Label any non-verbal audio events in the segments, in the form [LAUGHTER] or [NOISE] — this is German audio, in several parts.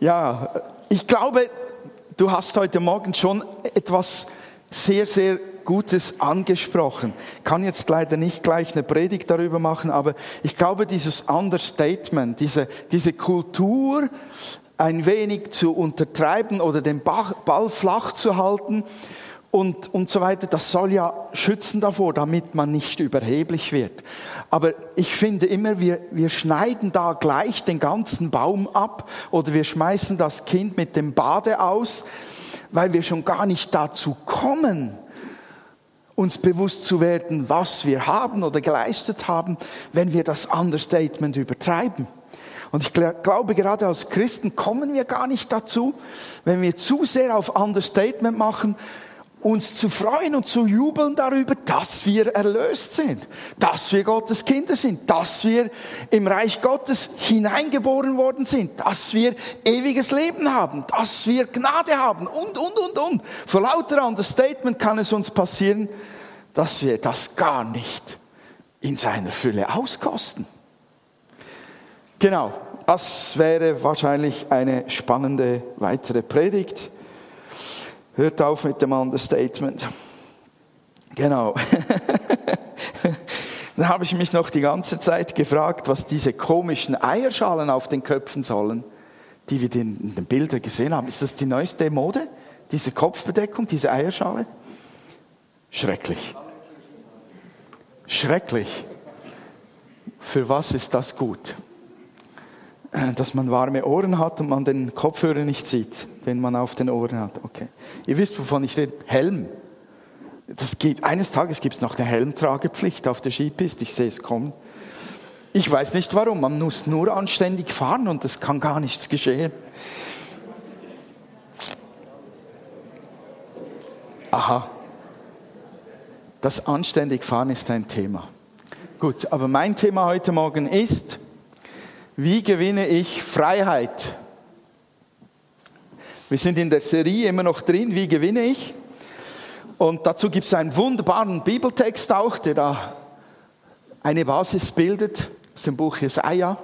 Ja, ich glaube, du hast heute Morgen schon etwas sehr, sehr Gutes angesprochen. Ich kann jetzt leider nicht gleich eine Predigt darüber machen, aber ich glaube, dieses Understatement, diese, diese Kultur ein wenig zu untertreiben oder den Ball flach zu halten und, und so weiter, das soll ja schützen davor, damit man nicht überheblich wird. Aber ich finde immer, wir, wir schneiden da gleich den ganzen Baum ab oder wir schmeißen das Kind mit dem Bade aus, weil wir schon gar nicht dazu kommen, uns bewusst zu werden, was wir haben oder geleistet haben, wenn wir das Understatement übertreiben. Und ich glaube, gerade als Christen kommen wir gar nicht dazu, wenn wir zu sehr auf Understatement machen, uns zu freuen und zu jubeln darüber, dass wir erlöst sind, dass wir Gottes Kinder sind, dass wir im Reich Gottes hineingeboren worden sind, dass wir ewiges Leben haben, dass wir Gnade haben und, und, und, und. Vor lauter Understatement kann es uns passieren, dass wir das gar nicht in seiner Fülle auskosten. Genau, das wäre wahrscheinlich eine spannende weitere Predigt. Hört auf mit dem Understatement. Genau. [LAUGHS] Dann habe ich mich noch die ganze Zeit gefragt, was diese komischen Eierschalen auf den Köpfen sollen, die wir in den Bildern gesehen haben. Ist das die neueste Mode? Diese Kopfbedeckung, diese Eierschale? Schrecklich. Schrecklich. Für was ist das gut? Dass man warme Ohren hat und man den Kopfhörer nicht sieht, den man auf den Ohren hat. Okay. Ihr wisst, wovon ich rede. Helm. Das gibt, eines Tages gibt es noch eine Helmtragepflicht auf der Skipiste. Ich sehe es kommen. Ich weiß nicht warum. Man muss nur anständig fahren und es kann gar nichts geschehen. Aha. Das anständig fahren ist ein Thema. Gut, aber mein Thema heute Morgen ist, wie gewinne ich Freiheit? Wir sind in der Serie immer noch drin, wie gewinne ich? Und dazu gibt es einen wunderbaren Bibeltext auch, der da eine Basis bildet, aus dem Buch Jesaja,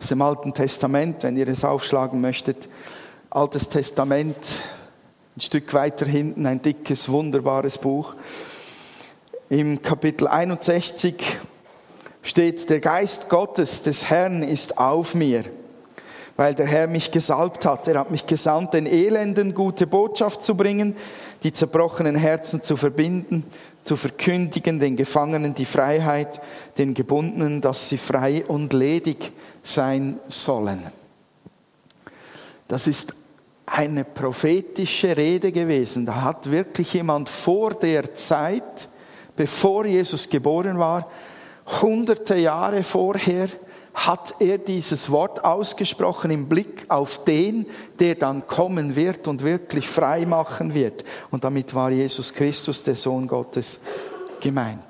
aus dem Alten Testament, wenn ihr es aufschlagen möchtet. Altes Testament, ein Stück weiter hinten, ein dickes, wunderbares Buch. Im Kapitel 61 steht, der Geist Gottes des Herrn ist auf mir, weil der Herr mich gesalbt hat. Er hat mich gesandt, den Elenden gute Botschaft zu bringen, die zerbrochenen Herzen zu verbinden, zu verkündigen, den Gefangenen die Freiheit, den Gebundenen, dass sie frei und ledig sein sollen. Das ist eine prophetische Rede gewesen. Da hat wirklich jemand vor der Zeit, bevor Jesus geboren war, hunderte Jahre vorher hat er dieses Wort ausgesprochen im Blick auf den, der dann kommen wird und wirklich frei machen wird. Und damit war Jesus Christus, der Sohn Gottes, gemeint.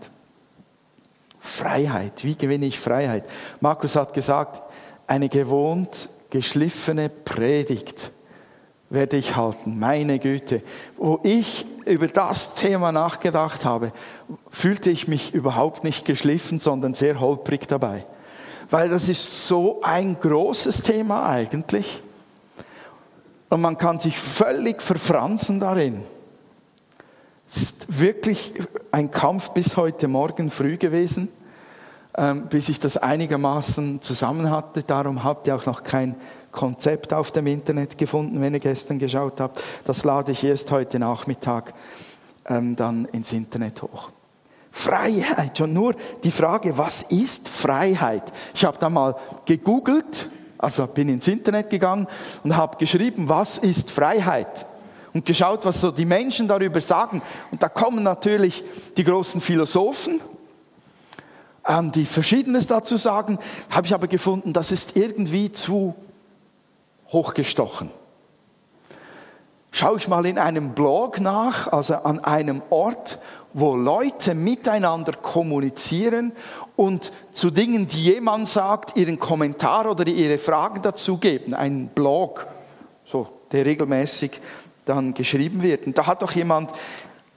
Freiheit, wie gewinne ich Freiheit? Markus hat gesagt, eine gewohnt geschliffene Predigt werde ich halten, meine Güte. Wo ich über das Thema nachgedacht habe, fühlte ich mich überhaupt nicht geschliffen, sondern sehr holprig dabei. Weil das ist so ein großes Thema eigentlich. Und man kann sich völlig verfranzen darin. Es ist wirklich ein Kampf bis heute Morgen früh gewesen, ähm, bis ich das einigermaßen zusammen hatte. Darum habt ihr auch noch kein Konzept auf dem Internet gefunden, wenn ihr gestern geschaut habt. Das lade ich erst heute Nachmittag ähm, dann ins Internet hoch. Freiheit, schon nur die Frage, was ist Freiheit? Ich habe da mal gegoogelt, also bin ins Internet gegangen und habe geschrieben, was ist Freiheit? Und geschaut, was so die Menschen darüber sagen. Und da kommen natürlich die großen Philosophen, ähm, die Verschiedenes dazu sagen, habe ich aber gefunden, das ist irgendwie zu hochgestochen. Schaue ich mal in einem Blog nach, also an einem Ort, wo Leute miteinander kommunizieren und zu Dingen, die jemand sagt, ihren Kommentar oder ihre Fragen dazu geben. Ein Blog, so, der regelmäßig dann geschrieben wird. Und da hat doch jemand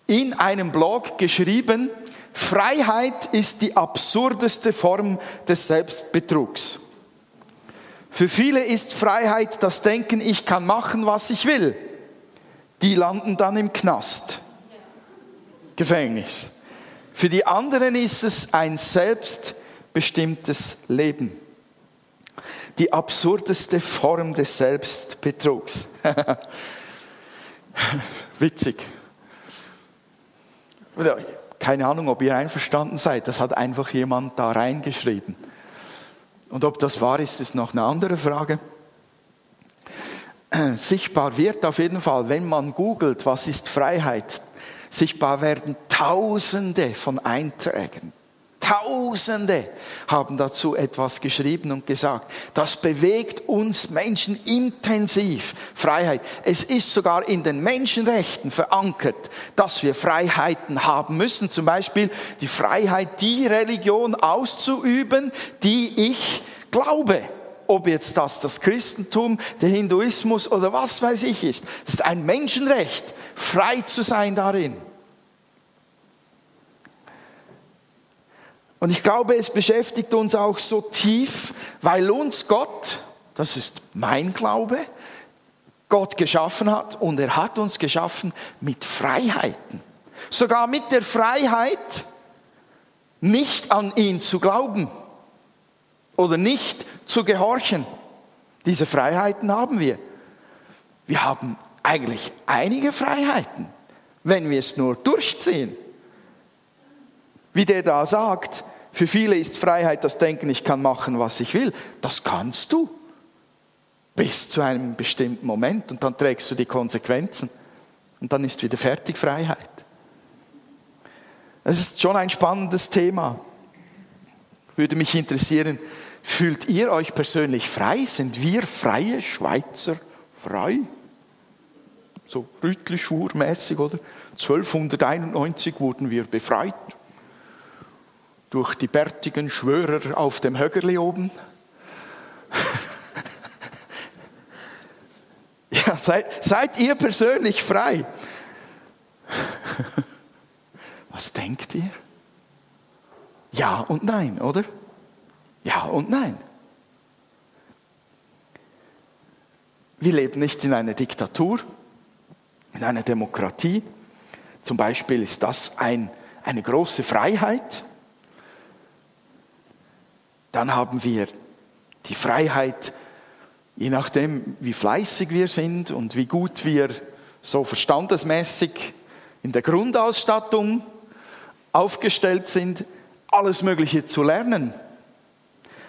in einem Blog geschrieben, Freiheit ist die absurdeste Form des Selbstbetrugs. Für viele ist Freiheit das Denken, ich kann machen, was ich will. Die landen dann im Knast, Gefängnis. Für die anderen ist es ein selbstbestimmtes Leben. Die absurdeste Form des Selbstbetrugs. [LAUGHS] Witzig. Keine Ahnung, ob ihr einverstanden seid. Das hat einfach jemand da reingeschrieben. Und ob das wahr ist, ist noch eine andere Frage. [CLEARS THROAT] Sichtbar wird auf jeden Fall, wenn man googelt, was ist Freiheit, sichtbar werden Tausende von Einträgen. Tausende haben dazu etwas geschrieben und gesagt. Das bewegt uns Menschen intensiv. Freiheit. Es ist sogar in den Menschenrechten verankert, dass wir Freiheiten haben müssen. Zum Beispiel die Freiheit, die Religion auszuüben, die ich glaube. Ob jetzt das das Christentum, der Hinduismus oder was weiß ich ist. Es ist ein Menschenrecht, frei zu sein darin. Und ich glaube, es beschäftigt uns auch so tief, weil uns Gott, das ist mein Glaube, Gott geschaffen hat und er hat uns geschaffen mit Freiheiten. Sogar mit der Freiheit, nicht an ihn zu glauben oder nicht zu gehorchen. Diese Freiheiten haben wir. Wir haben eigentlich einige Freiheiten, wenn wir es nur durchziehen. Wie der da sagt, für viele ist Freiheit das Denken, ich kann machen, was ich will. Das kannst du. Bis zu einem bestimmten Moment und dann trägst du die Konsequenzen. Und dann ist wieder fertig Freiheit. Es ist schon ein spannendes Thema. Würde mich interessieren, fühlt ihr euch persönlich frei? Sind wir freie Schweizer frei? So Rütli-Schwur-mäßig, oder? 1291 wurden wir befreit durch die bärtigen Schwörer auf dem Högerli oben. [LAUGHS] ja, seid, seid ihr persönlich frei? [LAUGHS] Was denkt ihr? Ja und nein, oder? Ja und nein. Wir leben nicht in einer Diktatur, in einer Demokratie. Zum Beispiel ist das ein, eine große Freiheit. Dann haben wir die Freiheit, je nachdem, wie fleißig wir sind und wie gut wir so verstandesmäßig in der Grundausstattung aufgestellt sind, alles Mögliche zu lernen,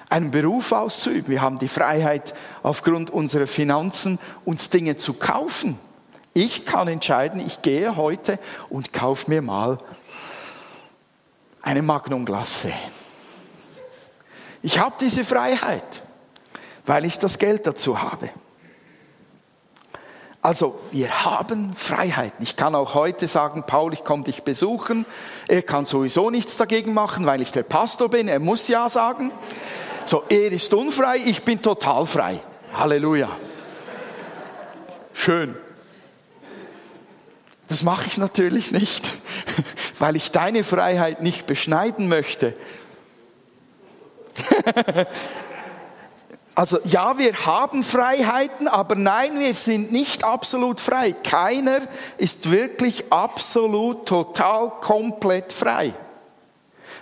einen Beruf auszuüben. Wir haben die Freiheit, aufgrund unserer Finanzen uns Dinge zu kaufen. Ich kann entscheiden, ich gehe heute und kaufe mir mal eine Magnum Glace. Ich habe diese Freiheit, weil ich das Geld dazu habe. Also wir haben Freiheiten. Ich kann auch heute sagen, Paul, ich komme dich besuchen. Er kann sowieso nichts dagegen machen, weil ich der Pastor bin. Er muss ja sagen. So, er ist unfrei, ich bin total frei. Halleluja. Schön. Das mache ich natürlich nicht, [LAUGHS] weil ich deine Freiheit nicht beschneiden möchte, [LAUGHS] also ja, wir haben Freiheiten, aber nein, wir sind nicht absolut frei. Keiner ist wirklich absolut, total, komplett frei.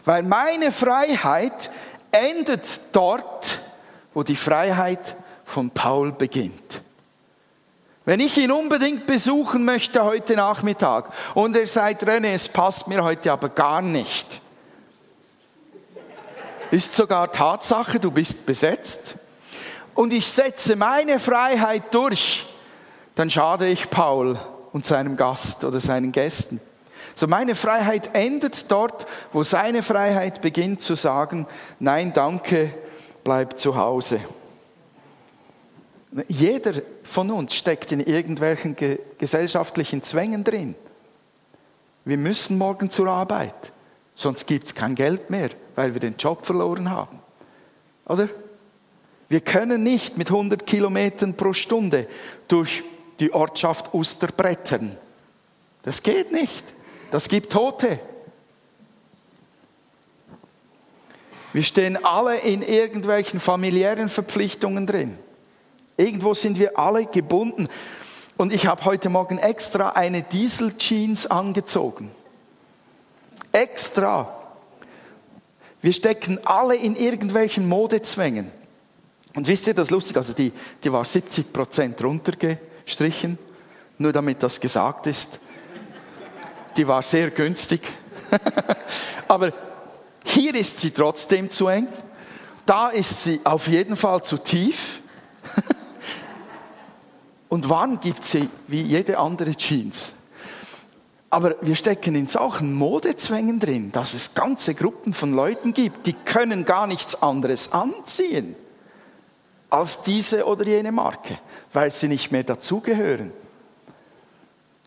Weil meine Freiheit endet dort, wo die Freiheit von Paul beginnt. Wenn ich ihn unbedingt besuchen möchte heute Nachmittag und er sagt, René, es passt mir heute aber gar nicht, ist sogar Tatsache, du bist besetzt und ich setze meine Freiheit durch, dann schade ich Paul und seinem Gast oder seinen Gästen. So meine Freiheit endet dort, wo seine Freiheit beginnt zu sagen, nein, danke, bleib zu Hause. Jeder von uns steckt in irgendwelchen gesellschaftlichen Zwängen drin. Wir müssen morgen zur Arbeit, sonst gibt es kein Geld mehr weil wir den Job verloren haben. Oder? Wir können nicht mit 100 Kilometern pro Stunde durch die Ortschaft Uster brettern. Das geht nicht. Das gibt Tote. Wir stehen alle in irgendwelchen familiären Verpflichtungen drin. Irgendwo sind wir alle gebunden. Und ich habe heute Morgen extra eine Diesel-Jeans angezogen. Extra. Wir stecken alle in irgendwelchen Modezwängen. Und wisst ihr, das ist lustig, also die, die war 70 Prozent runtergestrichen, nur damit das gesagt ist. Die war sehr günstig. [LAUGHS] Aber hier ist sie trotzdem zu eng. Da ist sie auf jeden Fall zu tief. [LAUGHS] Und wann gibt sie wie jede andere Jeans? Aber wir stecken in solchen Modezwängen drin, dass es ganze Gruppen von Leuten gibt, die können gar nichts anderes anziehen als diese oder jene Marke, weil sie nicht mehr dazugehören.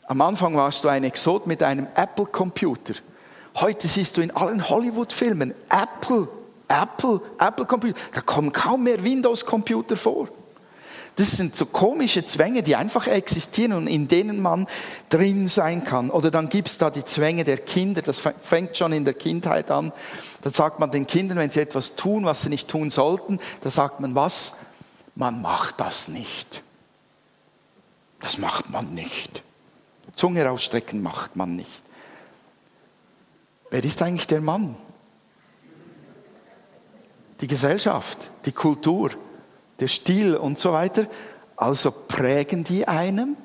Am Anfang warst du ein Exot mit einem Apple-Computer. Heute siehst du in allen Hollywood-Filmen Apple, Apple, Apple-Computer. Da kommen kaum mehr Windows-Computer vor. Das sind so komische Zwänge, die einfach existieren und in denen man drin sein kann. Oder dann gibt es da die Zwänge der Kinder, das fängt schon in der Kindheit an. Da sagt man den Kindern, wenn sie etwas tun, was sie nicht tun sollten, da sagt man was? Man macht das nicht. Das macht man nicht. Zunge rausstrecken macht man nicht. Wer ist eigentlich der Mann? Die Gesellschaft, die Kultur der Stil und so weiter. Also prägen die einem,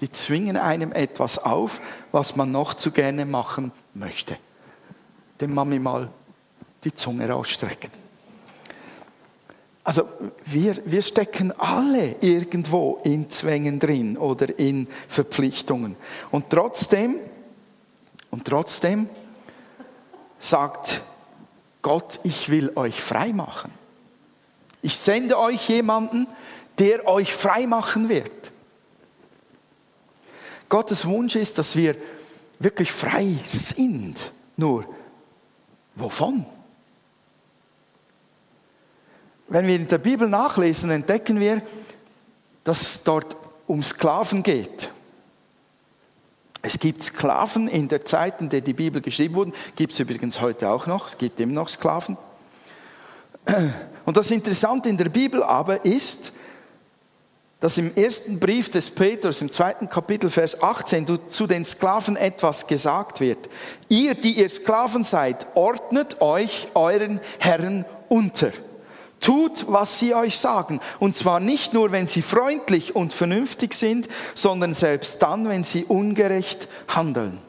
die zwingen einem etwas auf, was man noch zu gerne machen möchte. Dem Mami mal die Zunge rausstrecken. Also wir, wir stecken alle irgendwo in Zwängen drin oder in Verpflichtungen. Und trotzdem, und trotzdem sagt Gott, ich will euch frei machen. Ich sende euch jemanden, der euch frei machen wird. Gottes Wunsch ist, dass wir wirklich frei sind. Nur, wovon? Wenn wir in der Bibel nachlesen, entdecken wir, dass es dort um Sklaven geht. Es gibt Sklaven in der Zeit, in der die Bibel geschrieben wurde, gibt es übrigens heute auch noch, es gibt immer noch Sklaven. Und das Interessante in der Bibel aber ist, dass im ersten Brief des Petrus, im zweiten Kapitel, Vers 18, zu den Sklaven etwas gesagt wird. Ihr, die ihr Sklaven seid, ordnet euch euren Herren unter. Tut, was sie euch sagen. Und zwar nicht nur, wenn sie freundlich und vernünftig sind, sondern selbst dann, wenn sie ungerecht handeln.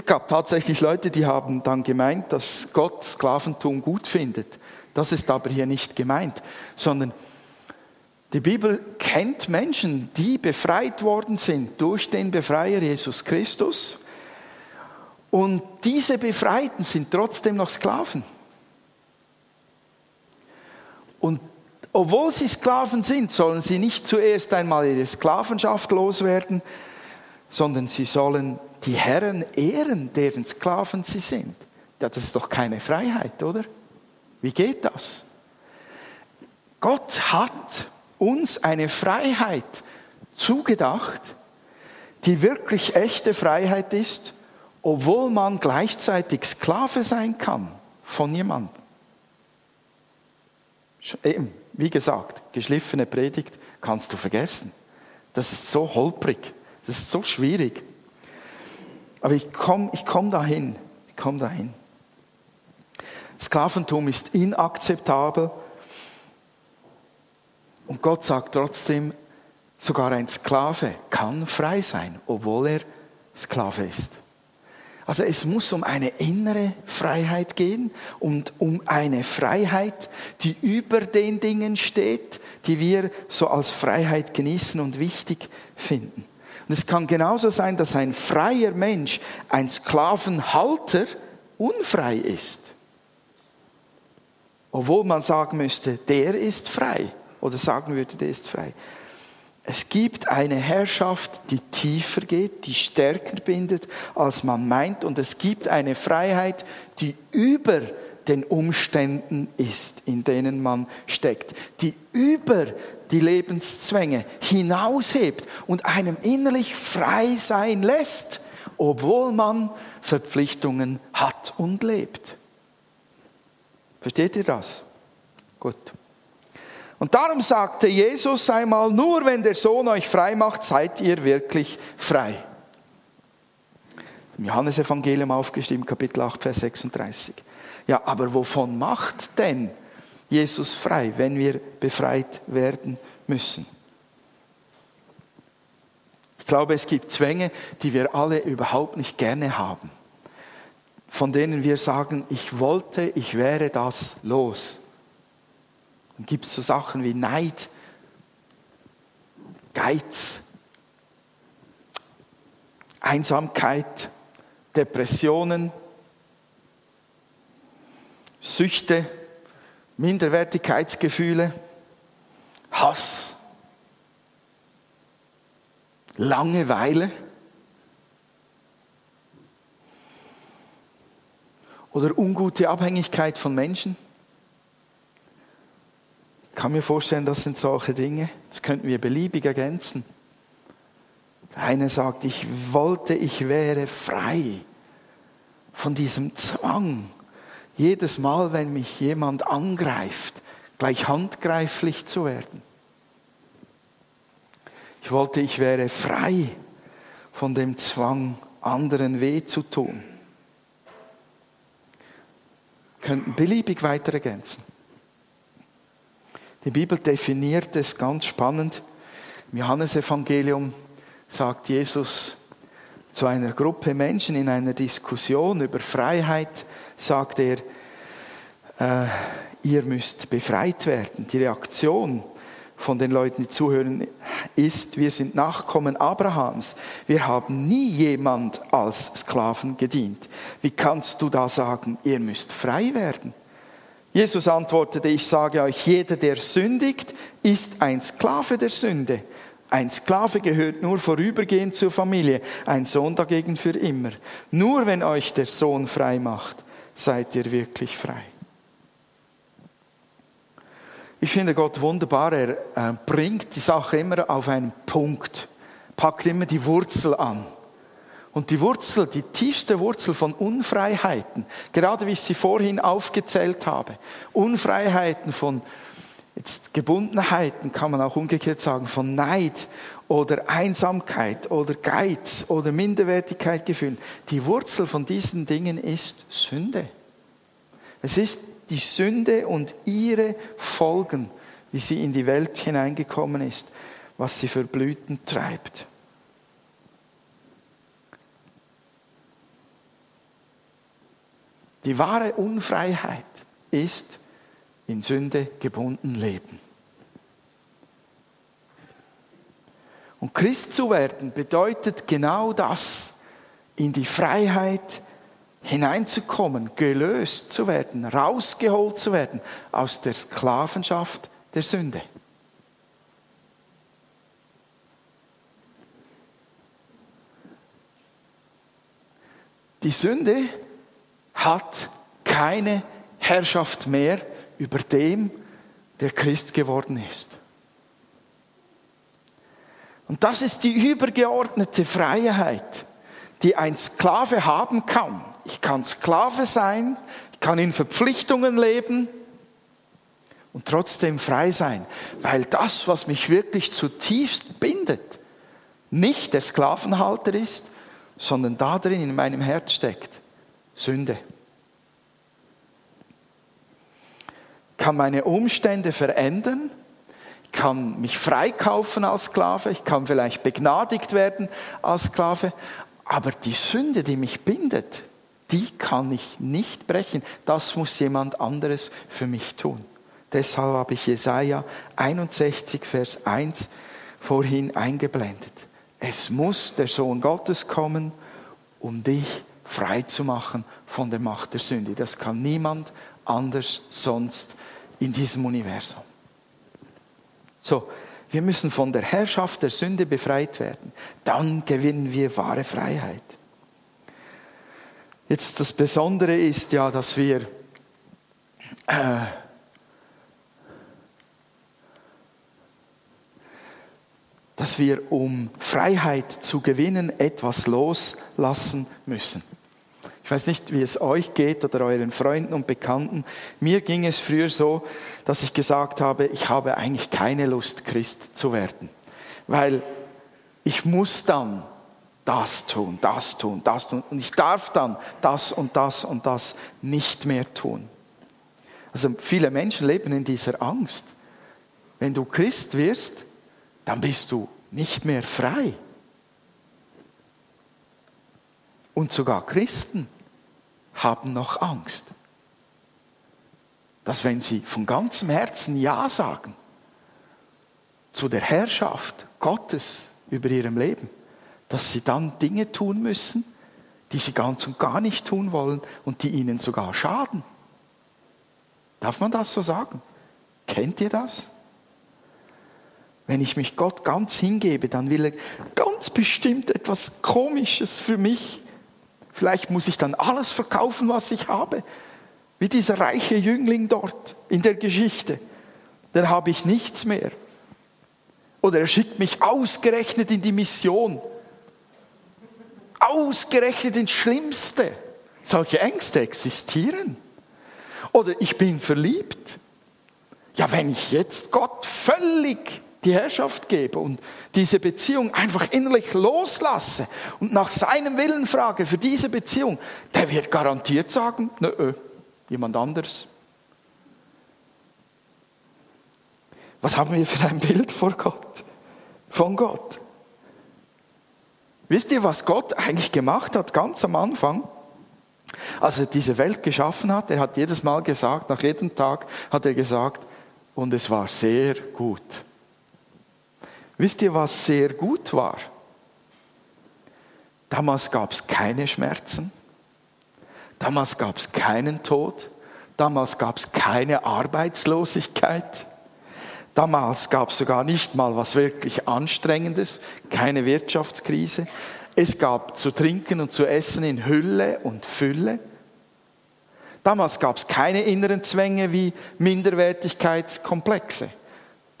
Es gab tatsächlich Leute, die haben dann gemeint, dass Gott Sklaventum gut findet. Das ist aber hier nicht gemeint, sondern die Bibel kennt Menschen, die befreit worden sind durch den Befreier Jesus Christus. Und diese Befreiten sind trotzdem noch Sklaven. Und obwohl sie Sklaven sind, sollen sie nicht zuerst einmal ihre Sklavenschaft loswerden, sondern sie sollen die Herren ehren, deren Sklaven sie sind. Ja, das ist doch keine Freiheit, oder? Wie geht das? Gott hat uns eine Freiheit zugedacht, die wirklich echte Freiheit ist, obwohl man gleichzeitig Sklave sein kann von jemandem. Eben, wie gesagt, geschliffene Predigt kannst du vergessen. Das ist so holprig, das ist so schwierig. Aber ich komme ich komm dahin. Ich komme dahin. Sklaventum ist inakzeptabel. Und Gott sagt trotzdem, sogar ein Sklave kann frei sein, obwohl er Sklave ist. Also es muss um eine innere Freiheit gehen und um eine Freiheit, die über den Dingen steht, die wir so als Freiheit genießen und wichtig finden. Und es kann genauso sein, dass ein freier Mensch, ein Sklavenhalter, unfrei ist. Obwohl man sagen müsste, der ist frei. Oder sagen würde, der ist frei. Es gibt eine Herrschaft, die tiefer geht, die stärker bindet, als man meint. Und es gibt eine Freiheit, die über den Umständen ist, in denen man steckt, die über die Lebenszwänge hinaushebt und einem innerlich frei sein lässt, obwohl man Verpflichtungen hat und lebt. Versteht ihr das? Gut. Und darum sagte Jesus einmal, nur wenn der Sohn euch frei macht, seid ihr wirklich frei. Im Johannesevangelium aufgestimmt, Kapitel 8, Vers 36. Ja, aber wovon macht denn Jesus frei, wenn wir befreit werden müssen? Ich glaube, es gibt Zwänge, die wir alle überhaupt nicht gerne haben, von denen wir sagen, ich wollte, ich wäre das los. Dann gibt es so Sachen wie Neid, Geiz, Einsamkeit, Depressionen, Süchte, Minderwertigkeitsgefühle, Hass, Langeweile oder ungute Abhängigkeit von Menschen. Ich kann mir vorstellen, das sind solche Dinge, das könnten wir beliebig ergänzen. Der eine sagt, ich wollte, ich wäre frei von diesem Zwang. Jedes Mal, wenn mich jemand angreift, gleich handgreiflich zu werden. Ich wollte, ich wäre frei von dem Zwang, anderen weh zu tun. Könnten beliebig weiter ergänzen. Die Bibel definiert es ganz spannend. Im Johannesevangelium sagt Jesus zu einer Gruppe Menschen in einer Diskussion über Freiheit, sagt er, äh, ihr müsst befreit werden. Die Reaktion von den Leuten, die zuhören, ist, wir sind Nachkommen Abrahams. Wir haben nie jemand als Sklaven gedient. Wie kannst du da sagen, ihr müsst frei werden? Jesus antwortete, ich sage euch, jeder, der sündigt, ist ein Sklave der Sünde. Ein Sklave gehört nur vorübergehend zur Familie, ein Sohn dagegen für immer. Nur wenn euch der Sohn frei macht, seid ihr wirklich frei. Ich finde Gott wunderbar, er äh, bringt die Sache immer auf einen Punkt, packt immer die Wurzel an. Und die Wurzel, die tiefste Wurzel von Unfreiheiten, gerade wie ich sie vorhin aufgezählt habe, Unfreiheiten von Jetzt Gebundenheiten kann man auch umgekehrt sagen, von Neid oder Einsamkeit oder Geiz oder Minderwertigkeit gefühlt. Die Wurzel von diesen Dingen ist Sünde. Es ist die Sünde und ihre Folgen, wie sie in die Welt hineingekommen ist, was sie für Blüten treibt. Die wahre Unfreiheit ist in Sünde gebunden leben. Und Christ zu werden bedeutet genau das, in die Freiheit hineinzukommen, gelöst zu werden, rausgeholt zu werden aus der Sklavenschaft der Sünde. Die Sünde hat keine Herrschaft mehr über dem, der Christ geworden ist. Und das ist die übergeordnete Freiheit, die ein Sklave haben kann. Ich kann Sklave sein, ich kann in Verpflichtungen leben und trotzdem frei sein, weil das, was mich wirklich zutiefst bindet, nicht der Sklavenhalter ist, sondern da drin in meinem Herz steckt Sünde. Kann meine Umstände verändern, ich kann mich freikaufen als Sklave, ich kann vielleicht begnadigt werden als Sklave, aber die Sünde, die mich bindet, die kann ich nicht brechen. Das muss jemand anderes für mich tun. Deshalb habe ich Jesaja 61, Vers 1 vorhin eingeblendet. Es muss der Sohn Gottes kommen, um dich frei zu machen von der Macht der Sünde. Das kann niemand anders sonst in diesem Universum. So, wir müssen von der Herrschaft der Sünde befreit werden. Dann gewinnen wir wahre Freiheit. Jetzt das Besondere ist ja, dass wir äh, dass wir, um Freiheit zu gewinnen, etwas loslassen müssen. Ich weiß nicht, wie es euch geht oder euren Freunden und Bekannten. Mir ging es früher so, dass ich gesagt habe, ich habe eigentlich keine Lust, Christ zu werden. Weil ich muss dann das tun, das tun, das tun. Und ich darf dann das und das und das nicht mehr tun. Also viele Menschen leben in dieser Angst. Wenn du Christ wirst, dann bist du nicht mehr frei. Und sogar Christen haben noch Angst, dass wenn sie von ganzem Herzen Ja sagen zu der Herrschaft Gottes über ihrem Leben, dass sie dann Dinge tun müssen, die sie ganz und gar nicht tun wollen und die ihnen sogar schaden. Darf man das so sagen? Kennt ihr das? Wenn ich mich Gott ganz hingebe, dann will er ganz bestimmt etwas Komisches für mich. Vielleicht muss ich dann alles verkaufen, was ich habe. Wie dieser reiche Jüngling dort in der Geschichte. Dann habe ich nichts mehr. Oder er schickt mich ausgerechnet in die Mission. Ausgerechnet ins Schlimmste. Solche Ängste existieren. Oder ich bin verliebt. Ja, wenn ich jetzt Gott völlig die Herrschaft gebe und diese Beziehung einfach innerlich loslasse und nach seinem Willen frage für diese Beziehung, der wird garantiert sagen, nö, jemand anderes. Was haben wir für ein Bild vor Gott? Von Gott. Wisst ihr, was Gott eigentlich gemacht hat, ganz am Anfang? Als er diese Welt geschaffen hat, er hat jedes Mal gesagt, nach jedem Tag hat er gesagt, und es war sehr gut. Wisst ihr, was sehr gut war? Damals gab es keine Schmerzen. Damals gab es keinen Tod. Damals gab es keine Arbeitslosigkeit. Damals gab es sogar nicht mal was wirklich Anstrengendes, keine Wirtschaftskrise. Es gab zu trinken und zu essen in Hülle und Fülle. Damals gab es keine inneren Zwänge wie Minderwertigkeitskomplexe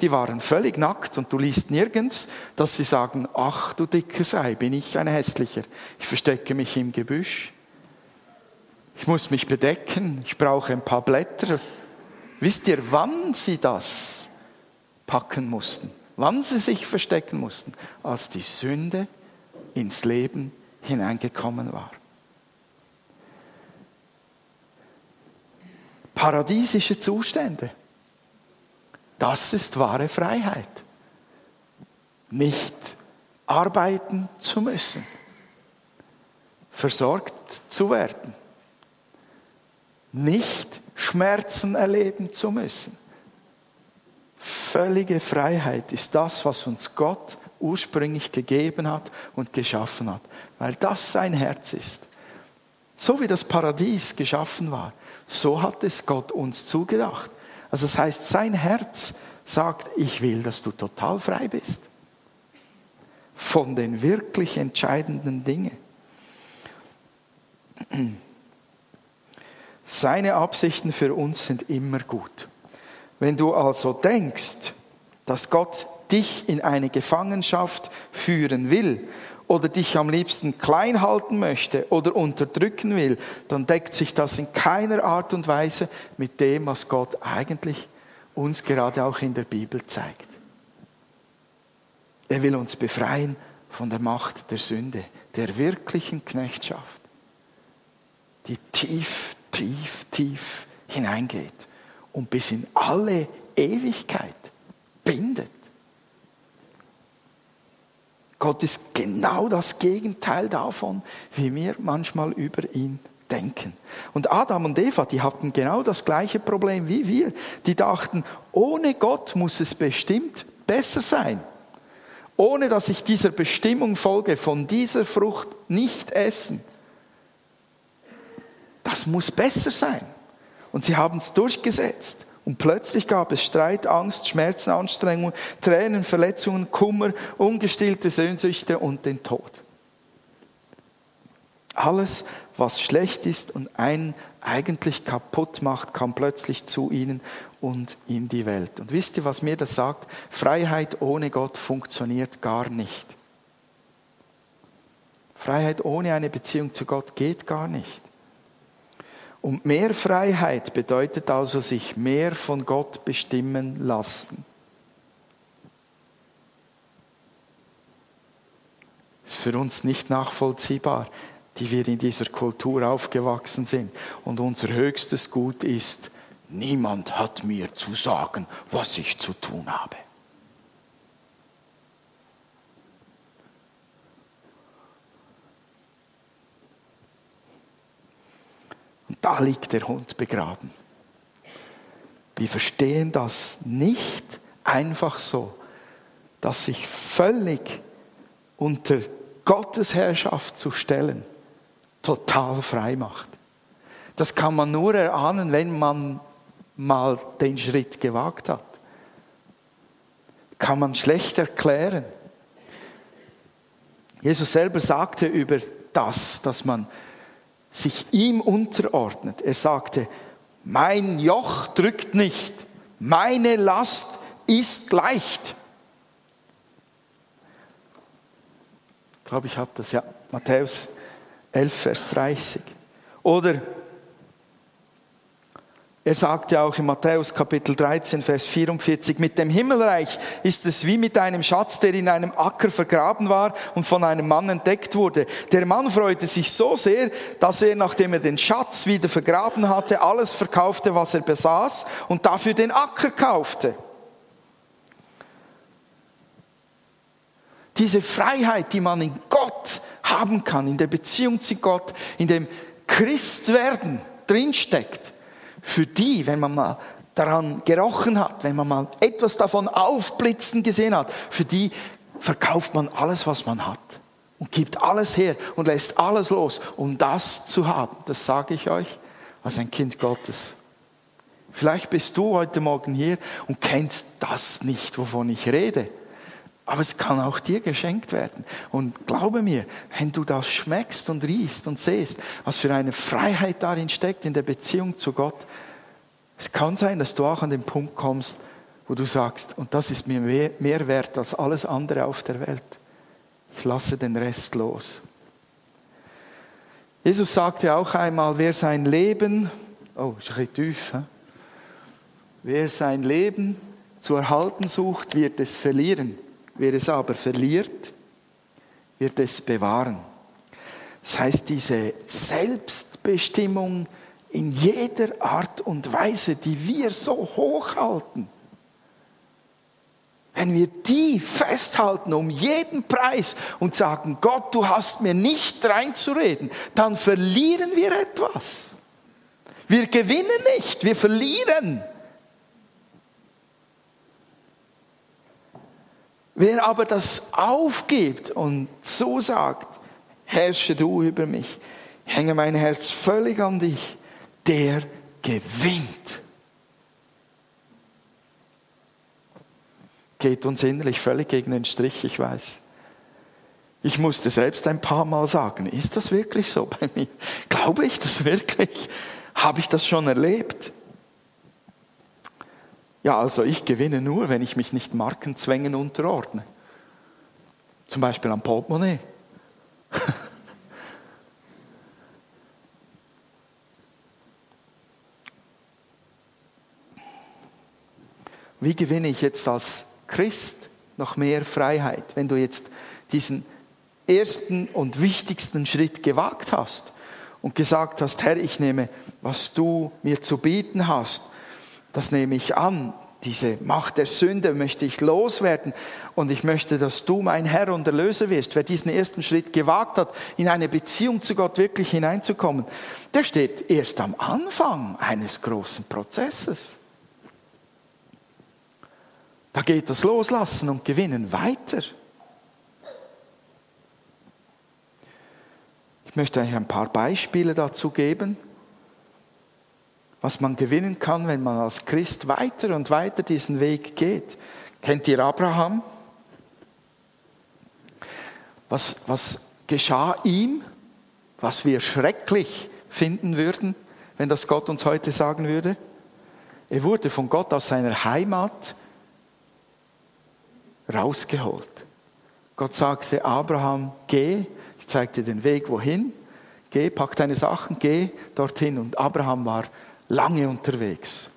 die waren völlig nackt und du liest nirgends, dass sie sagen, ach du dicker Sei, bin ich ein hässlicher. Ich verstecke mich im Gebüsch. Ich muss mich bedecken, ich brauche ein paar Blätter. Wisst ihr, wann sie das packen mussten? Wann sie sich verstecken mussten? Als die Sünde ins Leben hineingekommen war. Paradiesische Zustände. Das ist wahre Freiheit. Nicht arbeiten zu müssen, versorgt zu werden, nicht Schmerzen erleben zu müssen. Völlige Freiheit ist das, was uns Gott ursprünglich gegeben hat und geschaffen hat, weil das sein Herz ist. So wie das Paradies geschaffen war, so hat es Gott uns zugedacht. Also das heißt, sein Herz sagt, ich will, dass du total frei bist von den wirklich entscheidenden Dingen. Seine Absichten für uns sind immer gut. Wenn du also denkst, dass Gott dich in eine Gefangenschaft führen will oder dich am liebsten klein halten möchte oder unterdrücken will, dann deckt sich das in keiner Art und Weise mit dem, was Gott eigentlich uns gerade auch in der Bibel zeigt. Er will uns befreien von der Macht der Sünde, der wirklichen Knechtschaft, die tief, tief, tief hineingeht und bis in alle Ewigkeit bindet. Gott ist genau das Gegenteil davon, wie wir manchmal über ihn denken. Und Adam und Eva, die hatten genau das gleiche Problem wie wir. Die dachten, ohne Gott muss es bestimmt besser sein. Ohne dass ich dieser Bestimmung folge, von dieser Frucht nicht essen. Das muss besser sein. Und sie haben es durchgesetzt. Und plötzlich gab es Streit, Angst, Schmerzen, Anstrengungen, Tränen, Verletzungen, Kummer, ungestillte Sehnsüchte und den Tod. Alles, was schlecht ist und einen eigentlich kaputt macht, kam plötzlich zu ihnen und in die Welt. Und wisst ihr, was mir das sagt? Freiheit ohne Gott funktioniert gar nicht. Freiheit ohne eine Beziehung zu Gott geht gar nicht. Und mehr Freiheit bedeutet also sich mehr von Gott bestimmen lassen. ist für uns nicht nachvollziehbar, die wir in dieser Kultur aufgewachsen sind. Und unser höchstes Gut ist, niemand hat mir zu sagen, was ich zu tun habe. Da liegt der Hund begraben. Wir verstehen das nicht einfach so, dass sich völlig unter Gottes Herrschaft zu stellen, total frei macht. Das kann man nur erahnen, wenn man mal den Schritt gewagt hat. Kann man schlecht erklären. Jesus selber sagte über das, dass man sich ihm unterordnet. Er sagte, mein Joch drückt nicht, meine Last ist leicht. Ich glaube, ich habe das, ja. Matthäus 11, Vers 30. Oder er sagt ja auch in Matthäus Kapitel 13, Vers 44, mit dem Himmelreich ist es wie mit einem Schatz, der in einem Acker vergraben war und von einem Mann entdeckt wurde. Der Mann freute sich so sehr, dass er, nachdem er den Schatz wieder vergraben hatte, alles verkaufte, was er besaß und dafür den Acker kaufte. Diese Freiheit, die man in Gott haben kann, in der Beziehung zu Gott, in dem Christwerden drinsteckt, für die, wenn man mal daran gerochen hat, wenn man mal etwas davon aufblitzen gesehen hat, für die verkauft man alles, was man hat und gibt alles her und lässt alles los, um das zu haben. Das sage ich euch als ein Kind Gottes. Vielleicht bist du heute Morgen hier und kennst das nicht, wovon ich rede. Aber es kann auch dir geschenkt werden. Und glaube mir, wenn du das schmeckst und riechst und siehst, was für eine Freiheit darin steckt in der Beziehung zu Gott, es kann sein, dass du auch an den Punkt kommst, wo du sagst, und das ist mir mehr, wert als alles andere auf der Welt. Ich lasse den Rest los. Jesus sagte auch einmal, wer sein Leben, oh, ist ein bisschen tief, he? wer sein Leben zu erhalten sucht, wird es verlieren. Wer es aber verliert, wird es bewahren. Das heißt, diese Selbstbestimmung in jeder Art und Weise, die wir so hochhalten, wenn wir die festhalten um jeden Preis und sagen, Gott, du hast mir nicht reinzureden, dann verlieren wir etwas. Wir gewinnen nicht, wir verlieren. Wer aber das aufgibt und so sagt, herrsche du über mich, hänge mein Herz völlig an dich, der gewinnt. Geht uns innerlich völlig gegen den Strich, ich weiß. Ich musste selbst ein paar Mal sagen, ist das wirklich so bei mir? Glaube ich das wirklich? Habe ich das schon erlebt? Ja, also ich gewinne nur, wenn ich mich nicht Markenzwängen unterordne. Zum Beispiel am Portemonnaie. [LAUGHS] Wie gewinne ich jetzt als Christ noch mehr Freiheit, wenn du jetzt diesen ersten und wichtigsten Schritt gewagt hast und gesagt hast, Herr, ich nehme, was du mir zu bieten hast das nehme ich an. Diese Macht der Sünde möchte ich loswerden und ich möchte, dass du mein Herr und Erlöser wirst. Wer diesen ersten Schritt gewagt hat, in eine Beziehung zu Gott wirklich hineinzukommen, der steht erst am Anfang eines großen Prozesses. Da geht das Loslassen und Gewinnen weiter. Ich möchte euch ein paar Beispiele dazu geben was man gewinnen kann, wenn man als Christ weiter und weiter diesen Weg geht. Kennt ihr Abraham? Was, was geschah ihm, was wir schrecklich finden würden, wenn das Gott uns heute sagen würde? Er wurde von Gott aus seiner Heimat rausgeholt. Gott sagte, Abraham, geh, ich zeige dir den Weg wohin, geh, pack deine Sachen, geh dorthin. Und Abraham war lange unterwegs.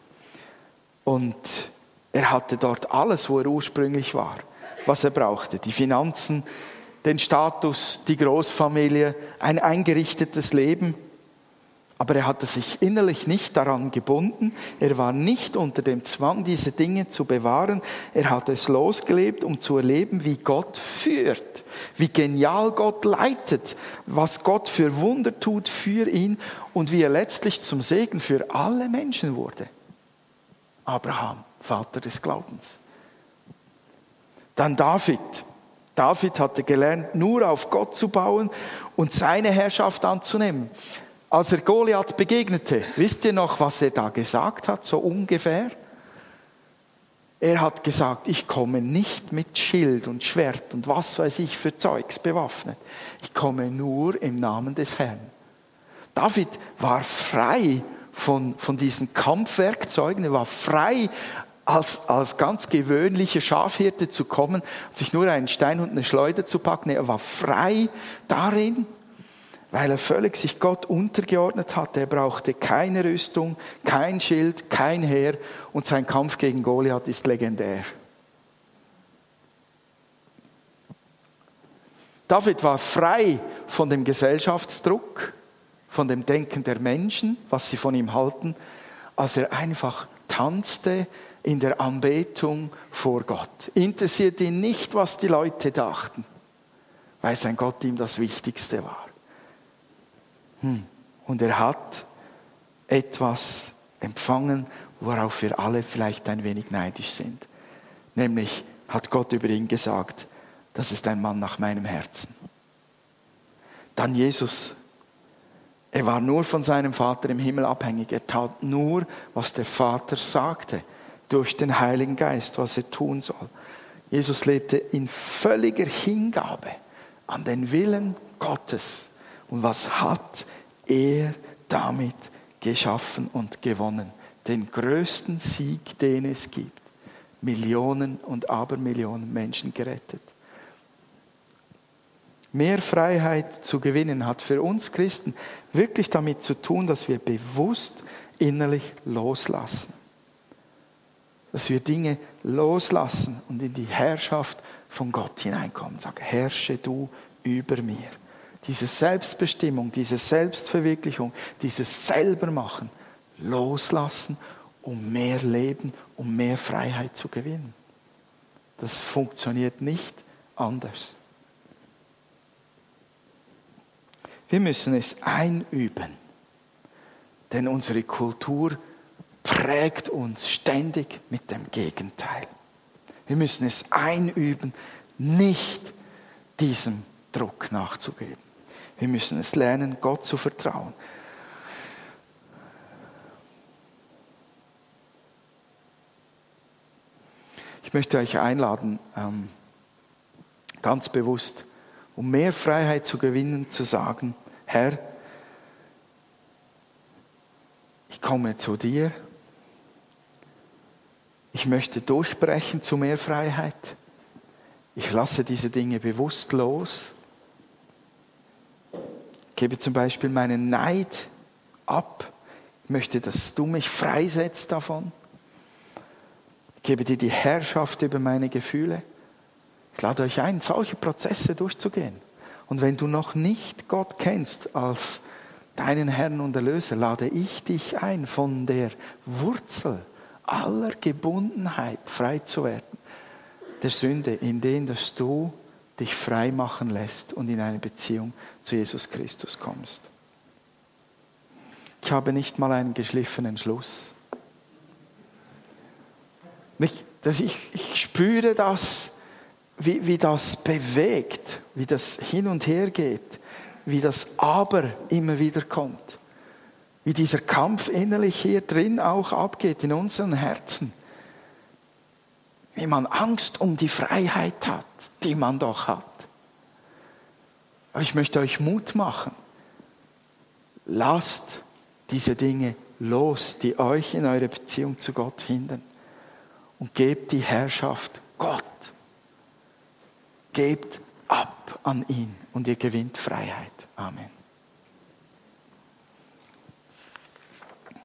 Und er hatte dort alles, wo er ursprünglich war, was er brauchte. Die Finanzen, den Status, die Großfamilie, ein eingerichtetes Leben. Aber er hatte sich innerlich nicht daran gebunden. Er war nicht unter dem Zwang, diese Dinge zu bewahren. Er hat es losgelebt, um zu erleben, wie Gott führt, wie genial Gott leitet, was Gott für Wunder tut für ihn und wie er letztlich zum Segen für alle Menschen wurde. Abraham, Vater des Glaubens. Dann David. David hatte gelernt, nur auf Gott zu bauen und seine Herrschaft anzunehmen. Als er Goliath begegnete, wisst ihr noch, was er da gesagt hat, so ungefähr? Er hat gesagt, ich komme nicht mit Schild und Schwert und was weiß ich für Zeugs bewaffnet. Ich komme nur im Namen des Herrn. David war frei von, von diesen Kampfwerkzeugen, er war frei als, als ganz gewöhnlicher Schafhirte zu kommen sich nur einen Stein und eine Schleuder zu packen. Er war frei darin, weil er völlig sich Gott untergeordnet hatte. Er brauchte keine Rüstung, kein Schild, kein Heer und sein Kampf gegen Goliath ist legendär. David war frei von dem Gesellschaftsdruck, von dem Denken der Menschen, was sie von ihm halten, als er einfach tanzte in der Anbetung vor Gott. Interessiert ihn nicht, was die Leute dachten, weil sein Gott ihm das Wichtigste war. Hm. Und er hat etwas empfangen, worauf wir alle vielleicht ein wenig neidisch sind. Nämlich hat Gott über ihn gesagt, das ist ein Mann nach meinem Herzen. Dann Jesus. Er war nur von seinem Vater im Himmel abhängig. Er tat nur, was der Vater sagte, durch den Heiligen Geist, was er tun soll. Jesus lebte in völliger Hingabe an den Willen Gottes. Und was hat er damit geschaffen und gewonnen? Den größten Sieg, den es gibt. Millionen und Abermillionen Menschen gerettet. Mehr Freiheit zu gewinnen hat für uns Christen wirklich damit zu tun, dass wir bewusst innerlich loslassen. Dass wir Dinge loslassen und in die Herrschaft von Gott hineinkommen. Sag, herrsche du über mir diese Selbstbestimmung, diese Selbstverwirklichung, dieses Selbermachen loslassen, um mehr Leben, um mehr Freiheit zu gewinnen. Das funktioniert nicht anders. Wir müssen es einüben, denn unsere Kultur prägt uns ständig mit dem Gegenteil. Wir müssen es einüben, nicht diesem Druck nachzugeben. Wir müssen es lernen, Gott zu vertrauen. Ich möchte euch einladen, ähm, ganz bewusst, um mehr Freiheit zu gewinnen, zu sagen, Herr, ich komme zu dir. Ich möchte durchbrechen zu mehr Freiheit. Ich lasse diese Dinge bewusst los gebe zum Beispiel meinen Neid ab. Ich möchte, dass du mich freisetzt davon. Ich gebe dir die Herrschaft über meine Gefühle. Ich lade euch ein, solche Prozesse durchzugehen. Und wenn du noch nicht Gott kennst als deinen Herrn und Erlöser, lade ich dich ein, von der Wurzel aller Gebundenheit frei zu werden. Der Sünde, in indem dass du dich frei machen lässt und in eine Beziehung zu Jesus Christus kommst. Ich habe nicht mal einen geschliffenen Schluss. Ich, dass ich, ich spüre das, wie, wie das bewegt, wie das hin und her geht, wie das Aber immer wieder kommt, wie dieser Kampf innerlich hier drin auch abgeht in unseren Herzen, wie man Angst um die Freiheit hat, die man doch hat. Aber ich möchte euch Mut machen. Lasst diese Dinge los, die euch in eurer Beziehung zu Gott hindern. Und gebt die Herrschaft Gott. Gebt ab an ihn und ihr gewinnt Freiheit. Amen.